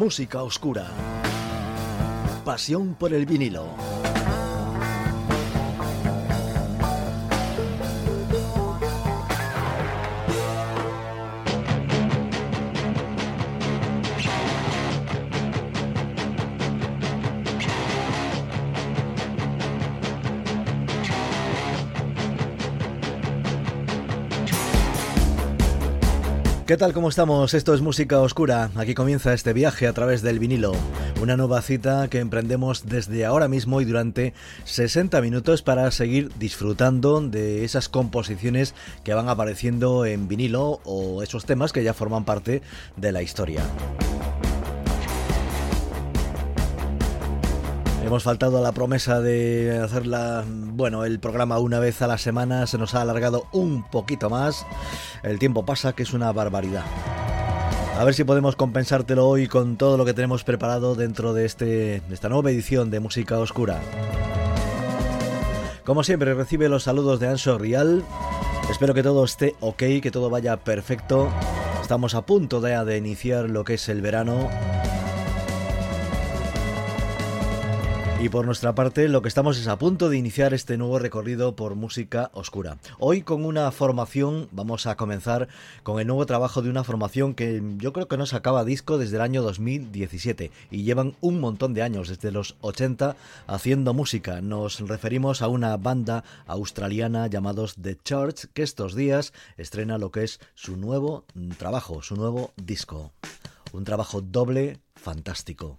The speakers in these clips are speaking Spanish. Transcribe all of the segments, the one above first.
música oscura. Pasión por el vinilo. ¿Qué tal? ¿Cómo estamos? Esto es Música Oscura. Aquí comienza este viaje a través del vinilo. Una nueva cita que emprendemos desde ahora mismo y durante 60 minutos para seguir disfrutando de esas composiciones que van apareciendo en vinilo o esos temas que ya forman parte de la historia. Hemos faltado a la promesa de hacer bueno, el programa una vez a la semana, se nos ha alargado un poquito más. El tiempo pasa, que es una barbaridad. A ver si podemos compensártelo hoy con todo lo que tenemos preparado dentro de, este, de esta nueva edición de Música Oscura. Como siempre, recibe los saludos de Anso Rial. Espero que todo esté ok, que todo vaya perfecto. Estamos a punto de, de iniciar lo que es el verano Y por nuestra parte, lo que estamos es a punto de iniciar este nuevo recorrido por música oscura. Hoy con una formación, vamos a comenzar con el nuevo trabajo de una formación que yo creo que no sacaba disco desde el año 2017 y llevan un montón de años, desde los 80, haciendo música. Nos referimos a una banda australiana llamados The Church que estos días estrena lo que es su nuevo trabajo, su nuevo disco. Un trabajo doble fantástico.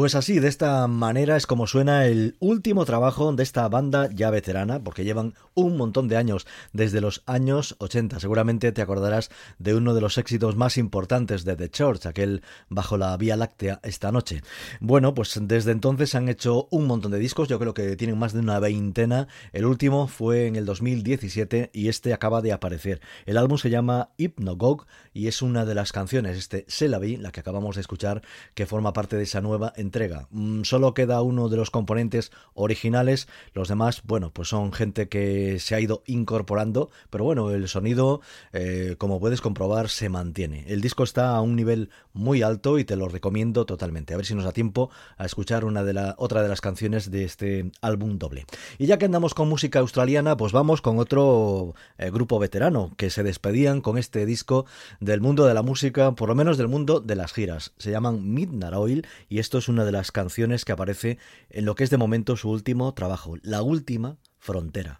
Pues así, de esta manera es como suena el último trabajo de esta banda ya veterana, porque llevan un montón de años, desde los años 80. Seguramente te acordarás de uno de los éxitos más importantes de The Church, aquel bajo la Vía Láctea esta noche. Bueno, pues desde entonces han hecho un montón de discos, yo creo que tienen más de una veintena. El último fue en el 2017 y este acaba de aparecer. El álbum se llama Hypnogog y es una de las canciones, este Se la que acabamos de escuchar, que forma parte de esa nueva. Mm, solo queda uno de los componentes originales, los demás, bueno, pues son gente que se ha ido incorporando, pero bueno, el sonido, eh, como puedes comprobar, se mantiene. El disco está a un nivel muy alto y te lo recomiendo totalmente. A ver si nos da tiempo a escuchar una de la, otra de las canciones de este álbum doble. Y ya que andamos con música australiana, pues vamos con otro eh, grupo veterano que se despedían con este disco del mundo de la música, por lo menos del mundo de las giras. Se llaman Midnight Oil y esto es una de las canciones que aparece en lo que es de momento su último trabajo, La Última Frontera.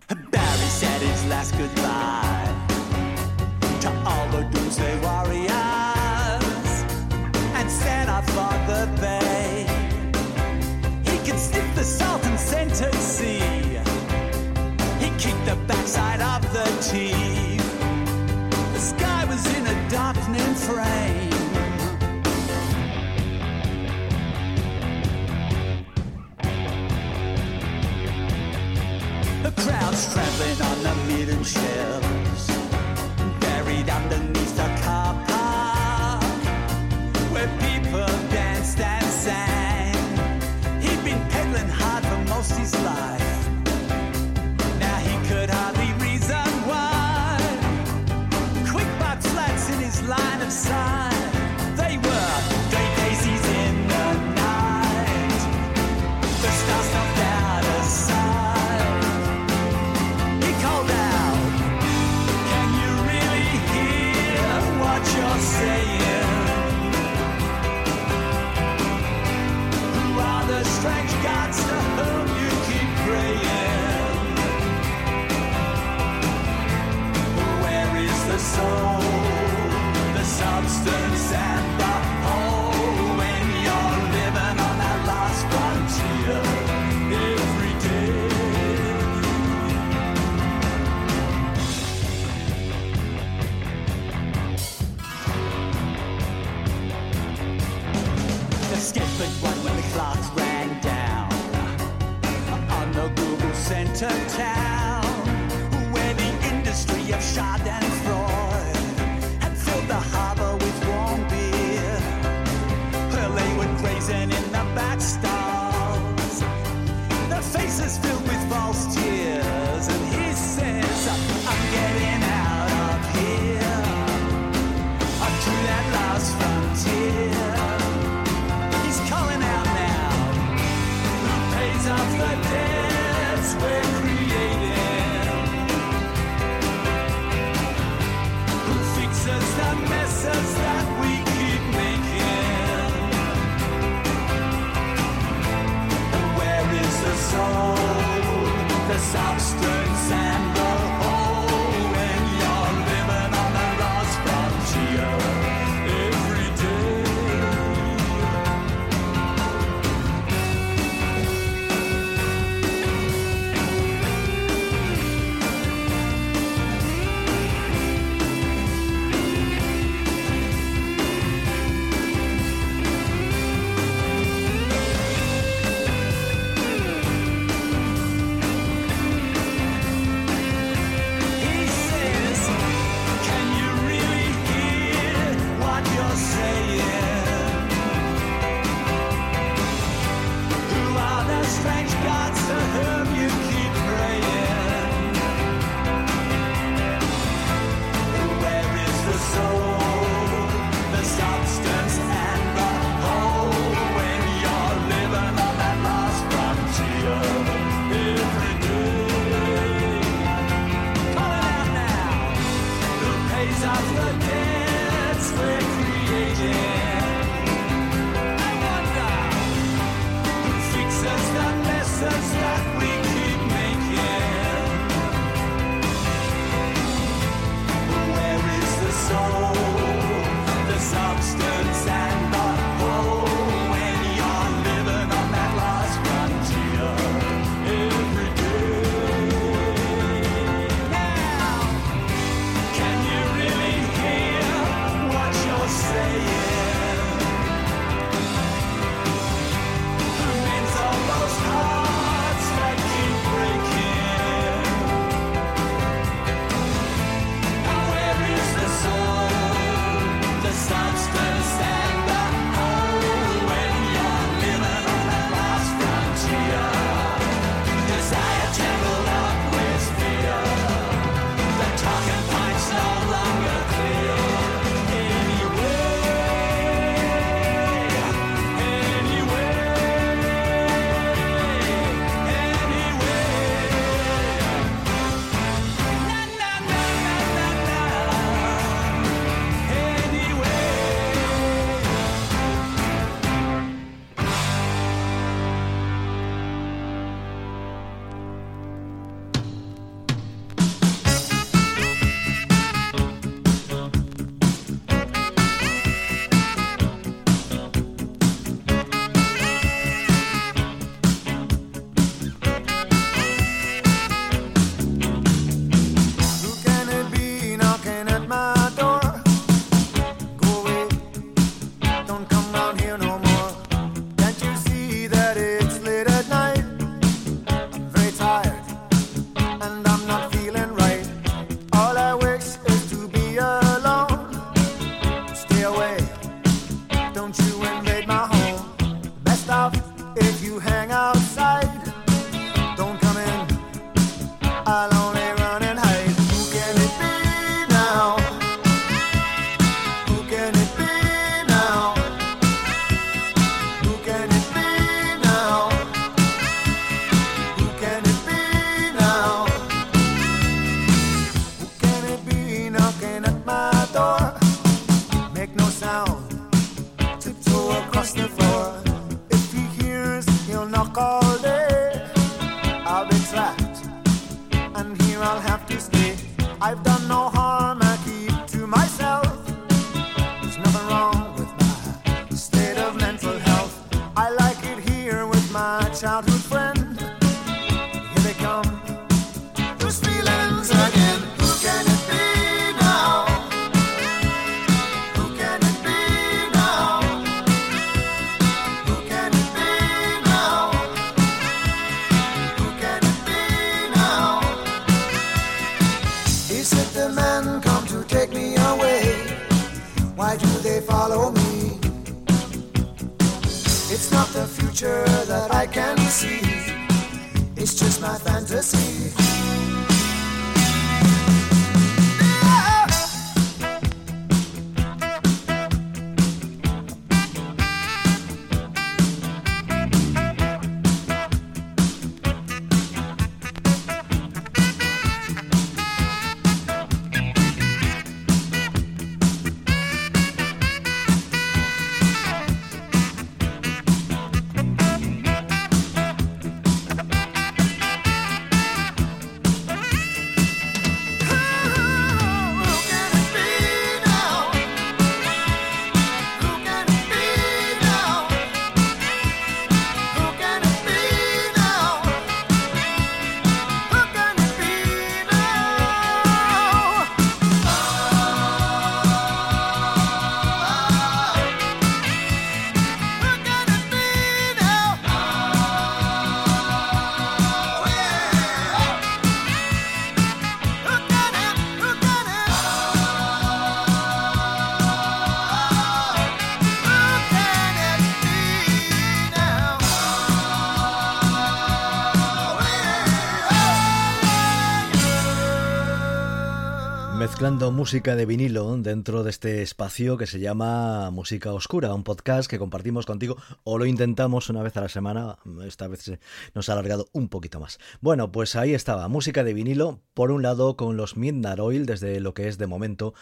Música de vinilo dentro de este espacio que se llama Música Oscura, un podcast que compartimos contigo o lo intentamos una vez a la semana, esta vez nos ha alargado un poquito más. Bueno, pues ahí estaba, música de vinilo, por un lado con los Midnight Oil, desde lo que es de momento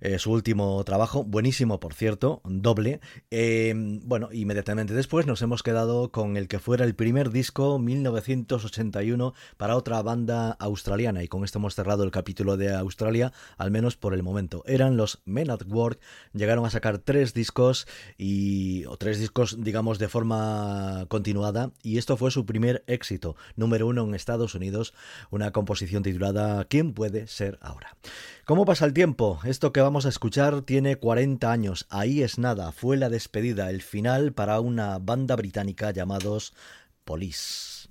eh, su último trabajo, buenísimo por cierto, doble. Eh, bueno, inmediatamente después nos hemos quedado con el que fuera el primer disco 1981 para otra banda australiana y con esto hemos cerrado el capítulo de Australia, al menos por el momento. Eran los Men at Work, llegaron a sacar tres discos y o tres discos digamos de forma continuada y esto fue su primer éxito, número uno en Estados Unidos, una composición titulada ¿Quién puede ser ahora? ¿Cómo pasa el tiempo? Esto que vamos a escuchar tiene 40 años. Ahí es nada. Fue la despedida, el final para una banda británica llamados Police.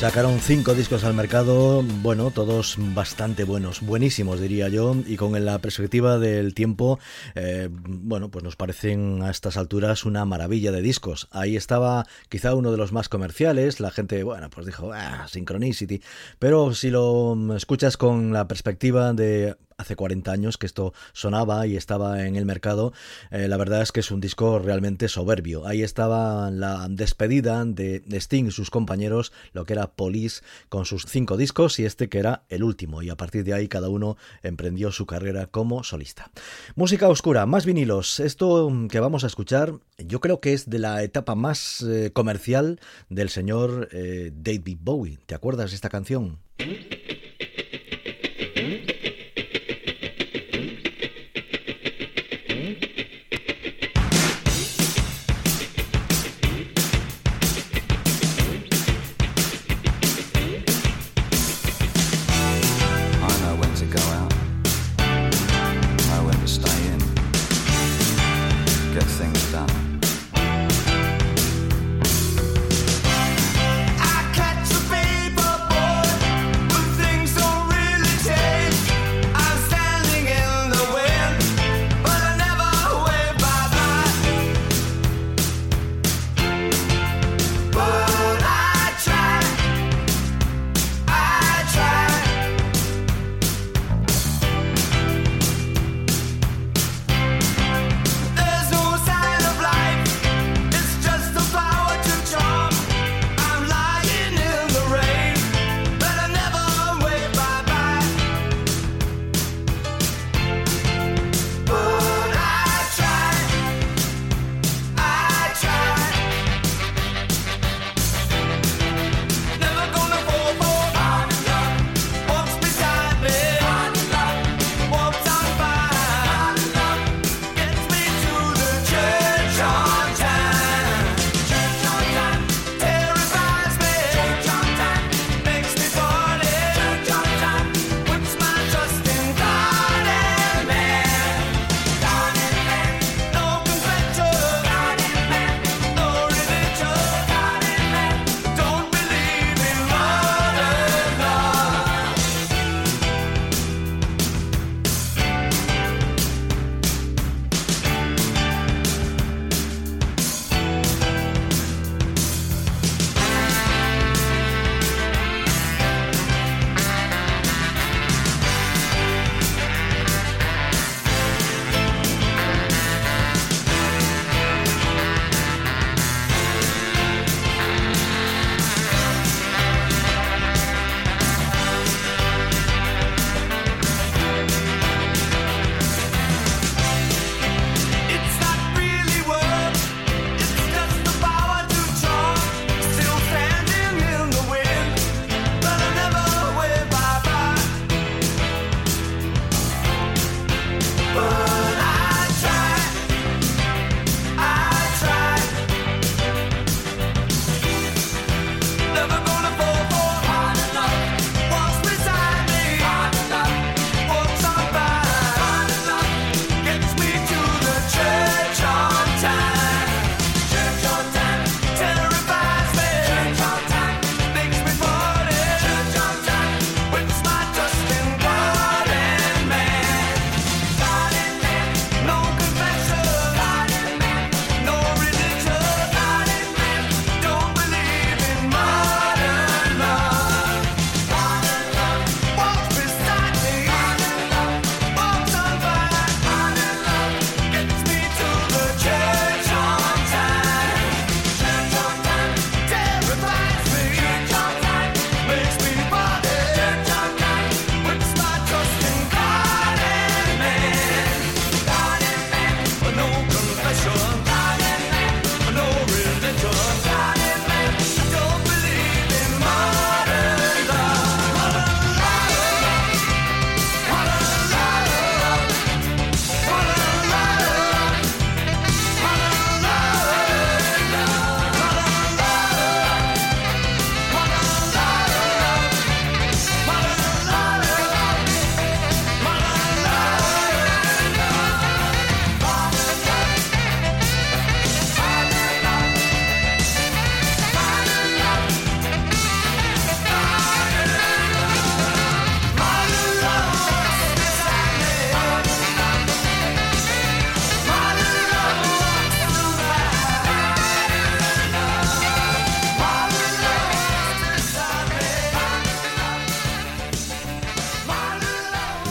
Sacaron cinco discos al mercado, bueno, todos bastante buenos, buenísimos diría yo, y con la perspectiva del tiempo, eh, bueno, pues nos parecen a estas alturas una maravilla de discos. Ahí estaba quizá uno de los más comerciales, la gente, bueno, pues dijo, ah, Synchronicity, pero si lo escuchas con la perspectiva de hace 40 años que esto sonaba y estaba en el mercado, eh, la verdad es que es un disco realmente soberbio. Ahí estaba la despedida de, Sting y sus compañeros, lo que era Police, con sus cinco discos y este que era el último, y a partir de ahí cada uno emprendió su carrera como solista. Música oscura, más vinilos. Esto que vamos a escuchar, yo creo que es de la etapa más eh, comercial del señor eh, David Bowie. ¿Te acuerdas de esta canción?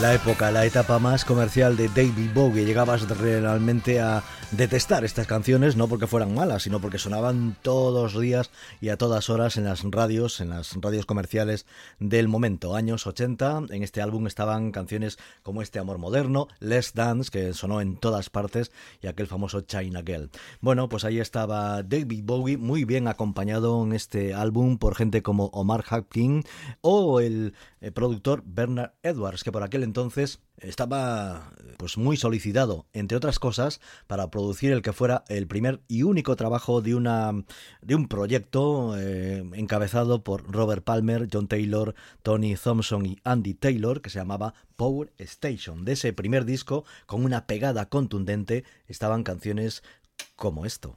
la época, la etapa más comercial de David Bowie. Llegabas realmente a detestar estas canciones, no porque fueran malas, sino porque sonaban todos los días y a todas horas en las radios, en las radios comerciales del momento. Años 80, en este álbum estaban canciones como este Amor Moderno, Let's Dance, que sonó en todas partes, y aquel famoso China Girl. Bueno, pues ahí estaba David Bowie, muy bien acompañado en este álbum por gente como Omar Hapkin o el, el productor Bernard Edwards, que por aquel entonces estaba pues muy solicitado, entre otras cosas, para producir el que fuera el primer y único trabajo de una de un proyecto eh, encabezado por Robert Palmer, John Taylor, Tony Thompson y Andy Taylor, que se llamaba Power Station. De ese primer disco, con una pegada contundente, estaban canciones como esto.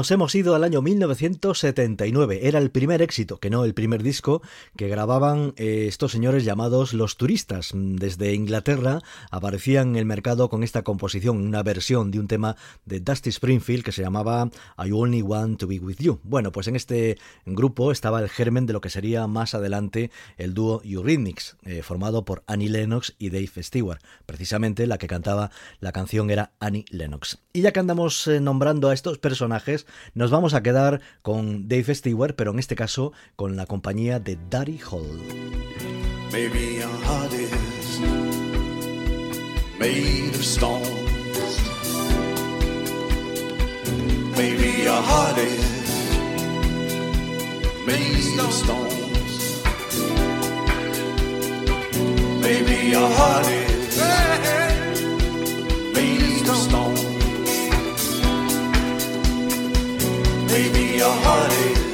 Nos hemos ido al año 1979. Era el primer éxito, que no el primer disco, que grababan eh, estos señores llamados Los Turistas. Desde Inglaterra aparecían en el mercado con esta composición, una versión de un tema de Dusty Springfield que se llamaba I Only Want to Be With You. Bueno, pues en este grupo estaba el germen de lo que sería más adelante el dúo Eurythmics, eh, formado por Annie Lennox y Dave Stewart. Precisamente la que cantaba la canción era Annie Lennox. Y ya que andamos eh, nombrando a estos personajes, nos vamos a quedar con Dave Stewart, pero en este caso con la compañía de Daddy Hall. Maybe your heart is made of stone. Maybe your heart is made of stones. Maybe your heart is Maybe your heart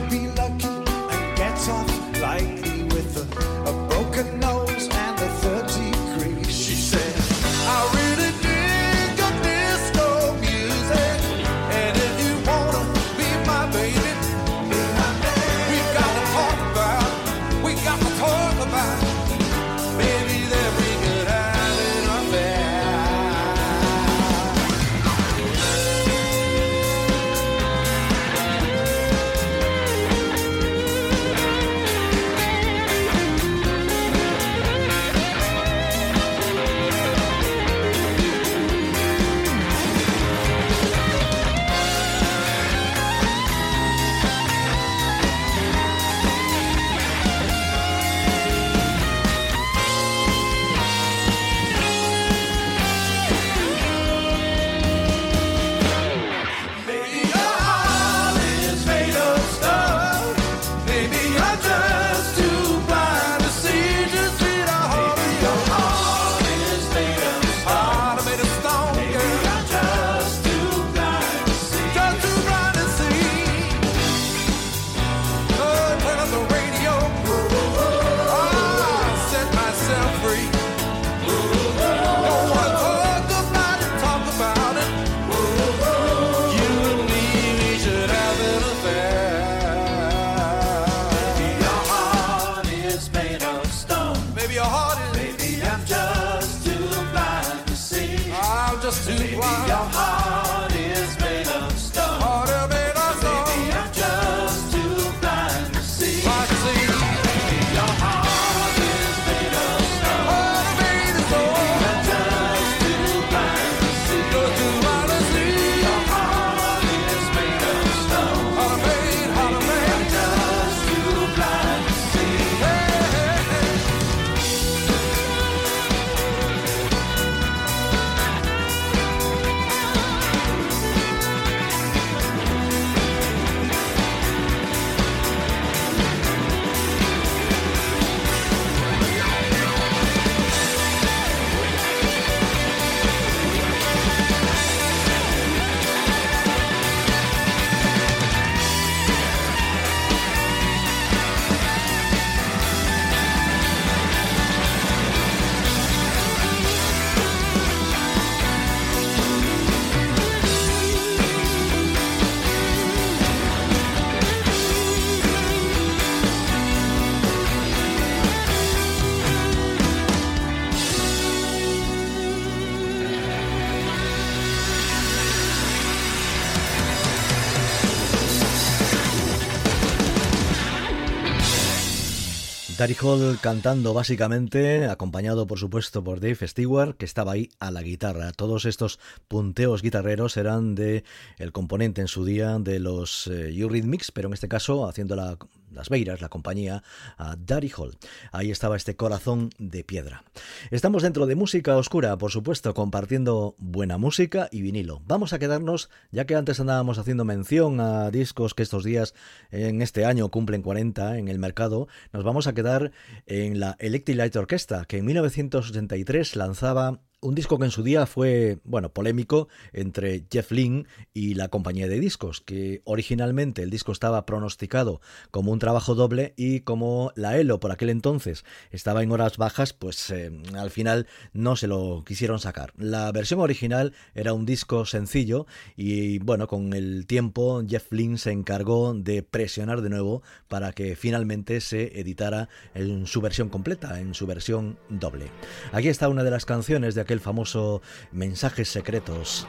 might be Gary Hall cantando básicamente, acompañado por supuesto por Dave Stewart, que estaba ahí a la guitarra. Todos estos punteos guitarreros eran de el componente en su día de los eh, Eurythmics, pero en este caso haciendo las beiras, la compañía a Daddy Hall. Ahí estaba este corazón de piedra. Estamos dentro de música oscura, por supuesto, compartiendo buena música y vinilo. Vamos a quedarnos, ya que antes andábamos haciendo mención a discos que estos días en este año cumplen 40 en el mercado, nos vamos a quedar en la Electric Light Orchestra, que en 1983 lanzaba un disco que en su día fue, bueno, polémico entre Jeff Lynne y la compañía de discos, que originalmente el disco estaba pronosticado como un trabajo doble y como la ELO por aquel entonces estaba en horas bajas, pues eh, al final no se lo quisieron sacar. La versión original era un disco sencillo y bueno, con el tiempo Jeff Lynne se encargó de presionar de nuevo para que finalmente se editara en su versión completa, en su versión doble. Aquí está una de las canciones de aquel famoso Mensajes Secretos.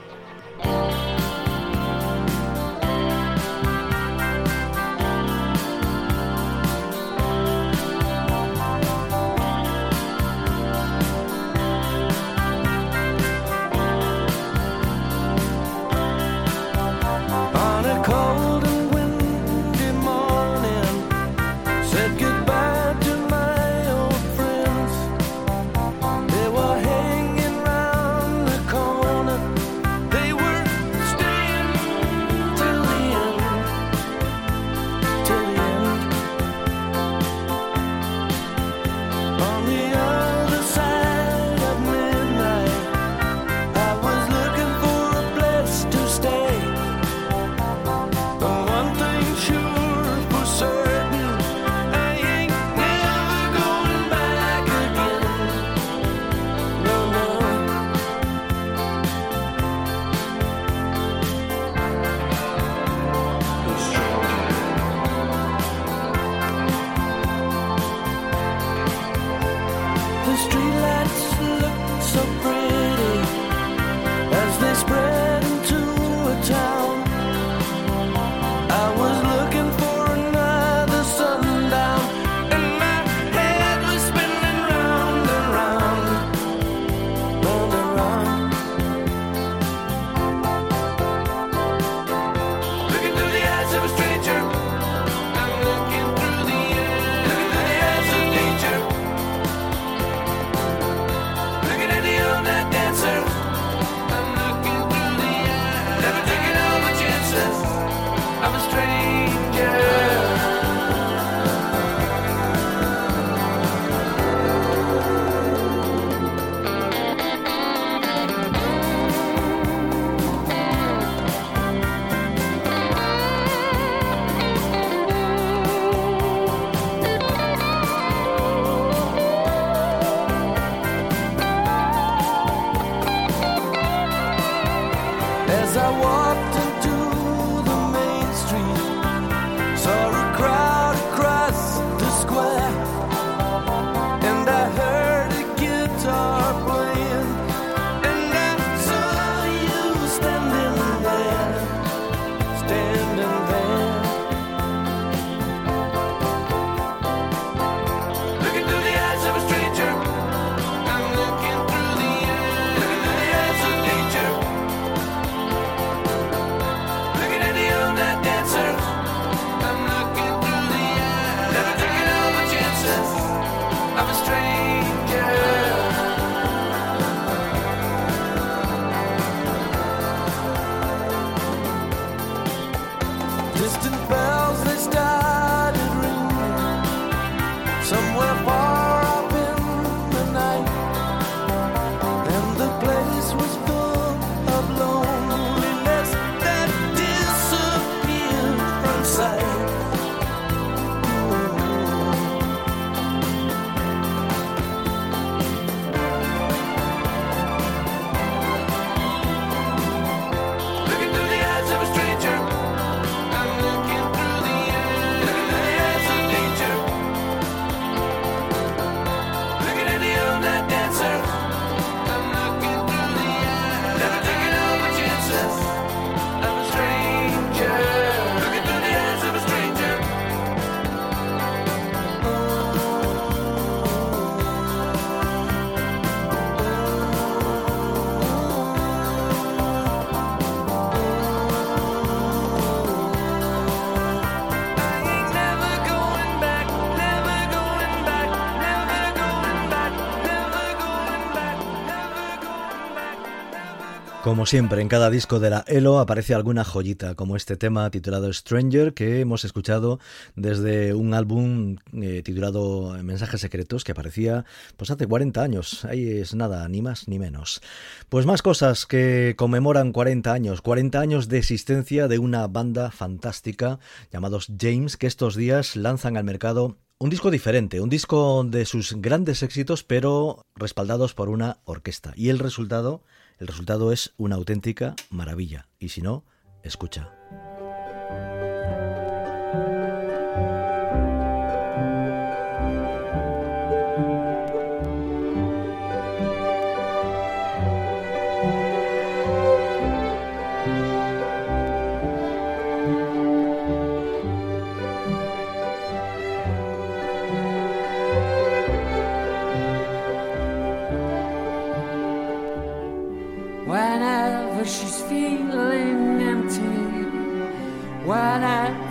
Como siempre, en cada disco de la ELO aparece alguna joyita, como este tema titulado Stranger, que hemos escuchado desde un álbum eh, titulado Mensajes Secretos, que aparecía pues hace 40 años. Ahí es nada, ni más ni menos. Pues más cosas que conmemoran 40 años, 40 años de existencia de una banda fantástica llamados James, que estos días lanzan al mercado un disco diferente, un disco de sus grandes éxitos, pero respaldados por una orquesta. Y el resultado el resultado es una auténtica maravilla. Y si no, escucha.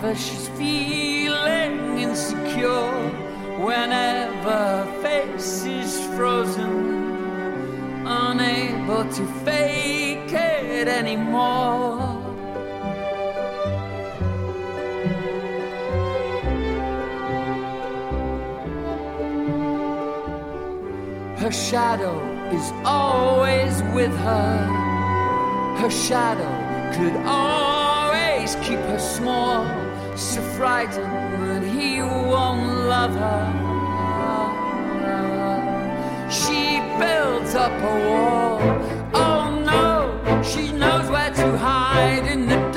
Whenever she's feeling insecure, whenever her face is frozen, unable to fake it anymore. Her shadow is always with her. Her shadow could always always keep her small, so frightened that he won't love her. She builds up a wall. Oh no, she knows where to hide in the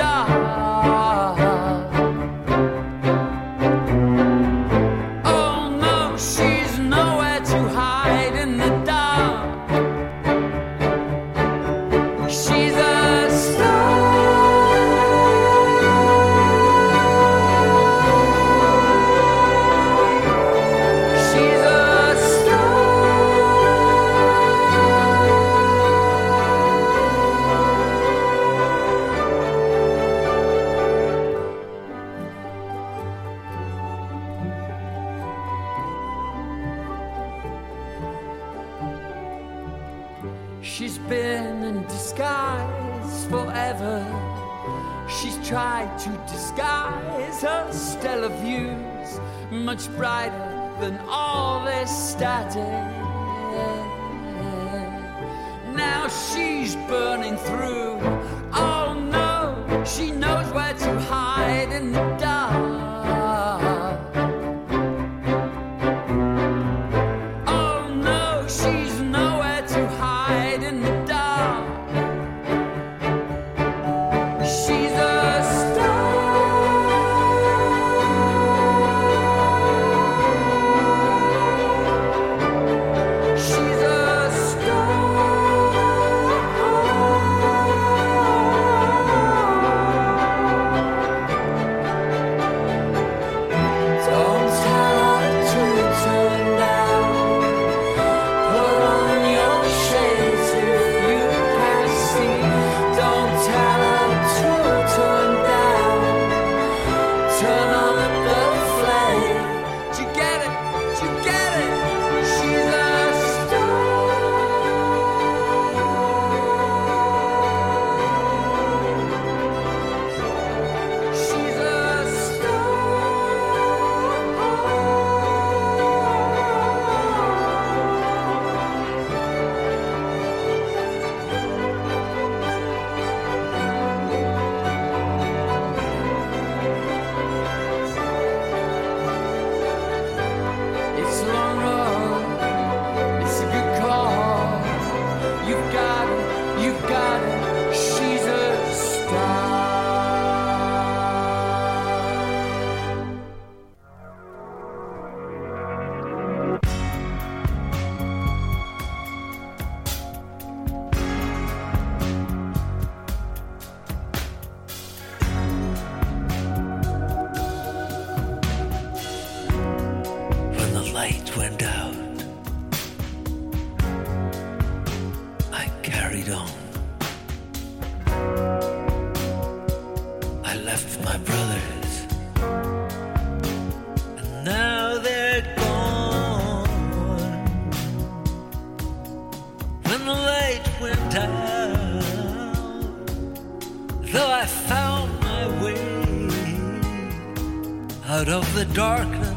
darkness,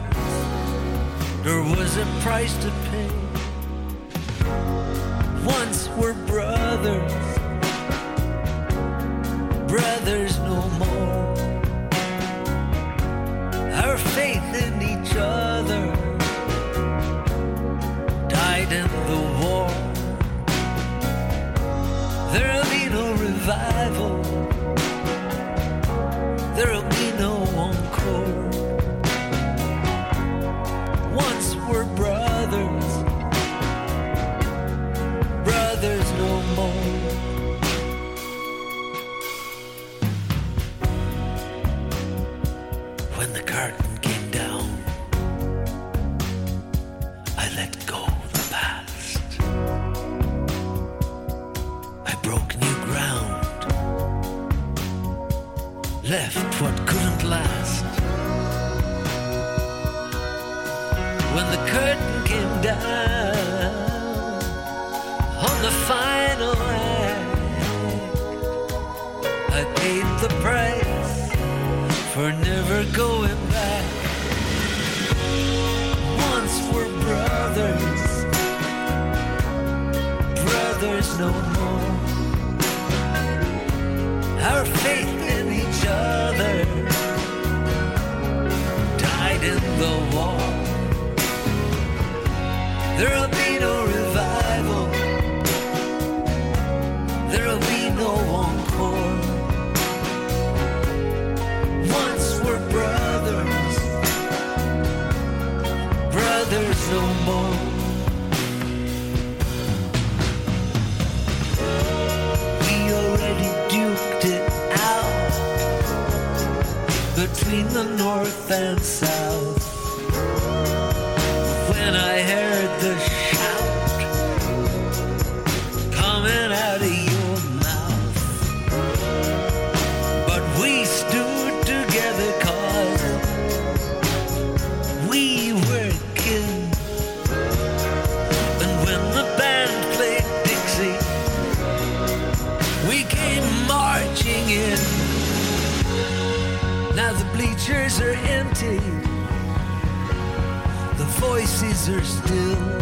there was a price to pay. Once we're brothers. when I heard the are still.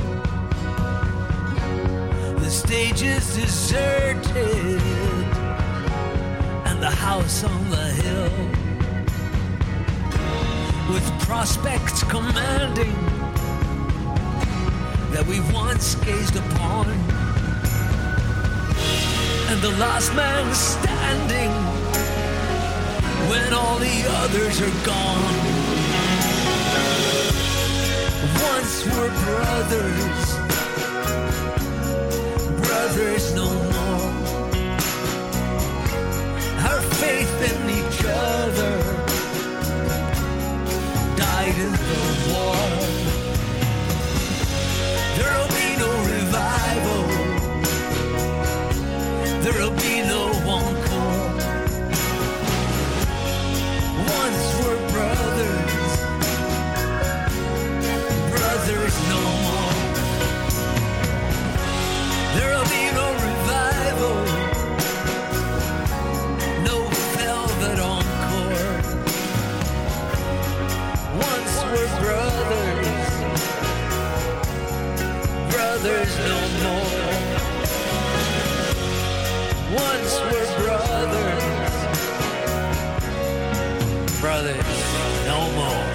The stage is deserted, and the house on the hill, with prospects commanding that we once gazed upon, and the last man standing when all the others are gone. us were brothers, brothers no more. Our faith in each other died in the war. brothers no more.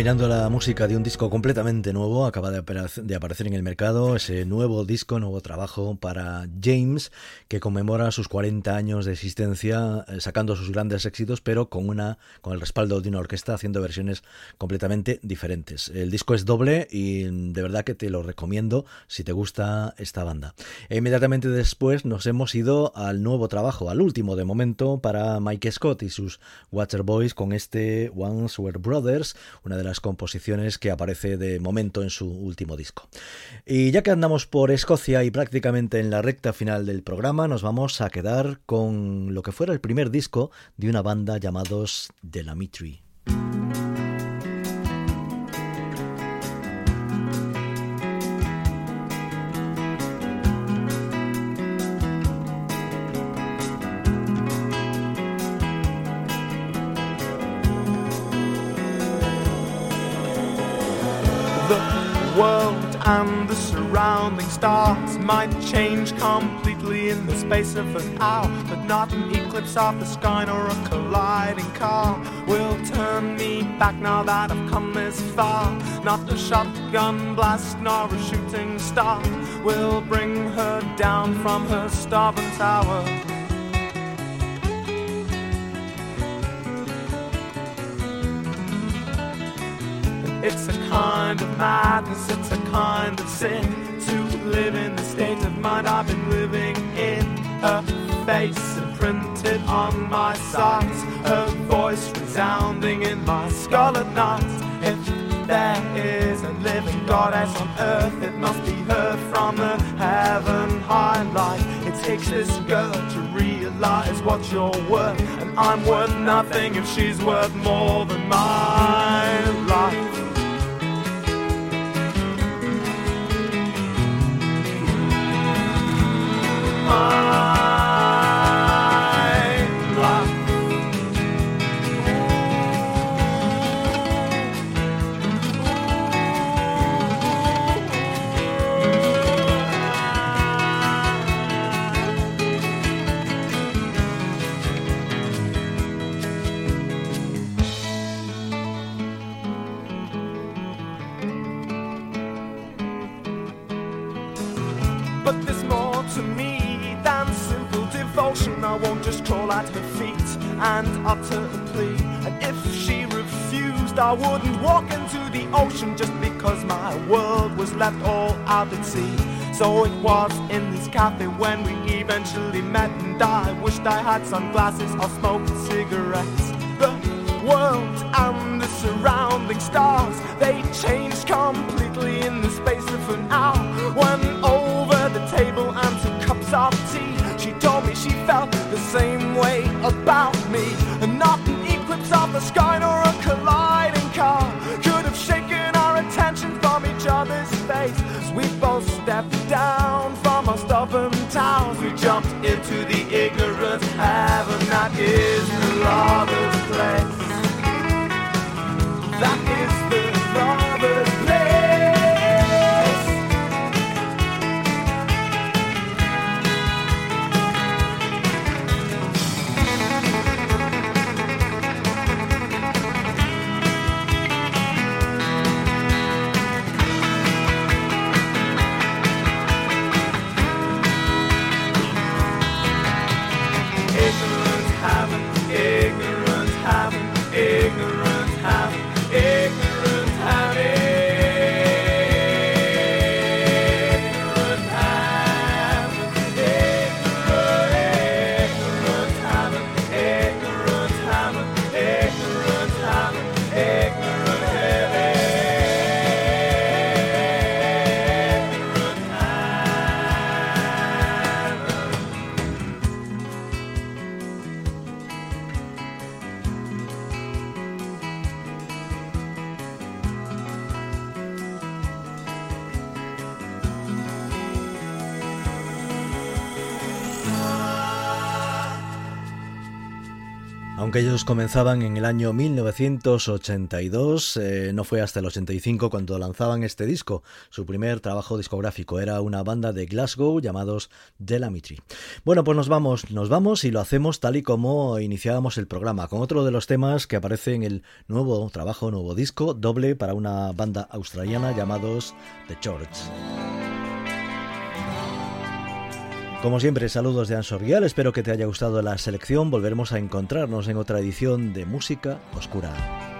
Combinando la música de un disco completamente nuevo, acaba de, aparecer en el mercado ese nuevo disco, nuevo trabajo para James, que conmemora sus 40 años de existencia, eh, sacando sus grandes éxitos, pero con una con el respaldo de una orquesta haciendo versiones completamente diferentes. El disco es doble y de verdad que te lo recomiendo si te gusta esta banda. E inmediatamente después nos hemos ido al nuevo trabajo, al último de momento para Mike Scott y sus Watcher Boys con este Once Were Brothers, una de las composiciones que aparece de momento en su último disco. Y ya que andamos por Escocia y prácticamente en la recta final del programa, nos vamos a quedar con lo que fuera el primer disco de una banda llamados The Lamitri. Stars might change completely in the space of an hour. But not an eclipse of the sky nor a colliding car will turn me back now that I've come this far. Not a shotgun blast nor a shooting star will bring her down from her starboard tower. It's a kind of madness, it's a kind of sin live the state of mind I've been living in. Her face imprinted on my sides, her voice resounding in my skull at night. If there is a living goddess on earth, it must be heard from the heaven high light. It takes this girl to realize what you're worth, and I'm worth nothing if she's worth more than my amar. And utter a plea. And if she refused, I wouldn't walk into the ocean just because my world was left all out at sea. So it was in this cafe when we eventually met, and I wished I had sunglasses or smoked cigarettes. The world and the surrounding stars, they changed completely in the space of an hour. When over the table and two cups of tea, she told me she felt the same way about ellos comenzaban en el año 1982, eh, no fue hasta el 85 cuando lanzaban este disco. Su primer trabajo discográfico era una banda de Glasgow llamados Delamitri. Bueno, pues nos vamos, nos vamos y lo hacemos tal y como iniciábamos el programa, con otro de los temas que aparece en el nuevo trabajo, nuevo disco, doble para una banda australiana llamados The Church. Como siempre, saludos de Ansorial, espero que te haya gustado la selección, volveremos a encontrarnos en otra edición de Música Oscura.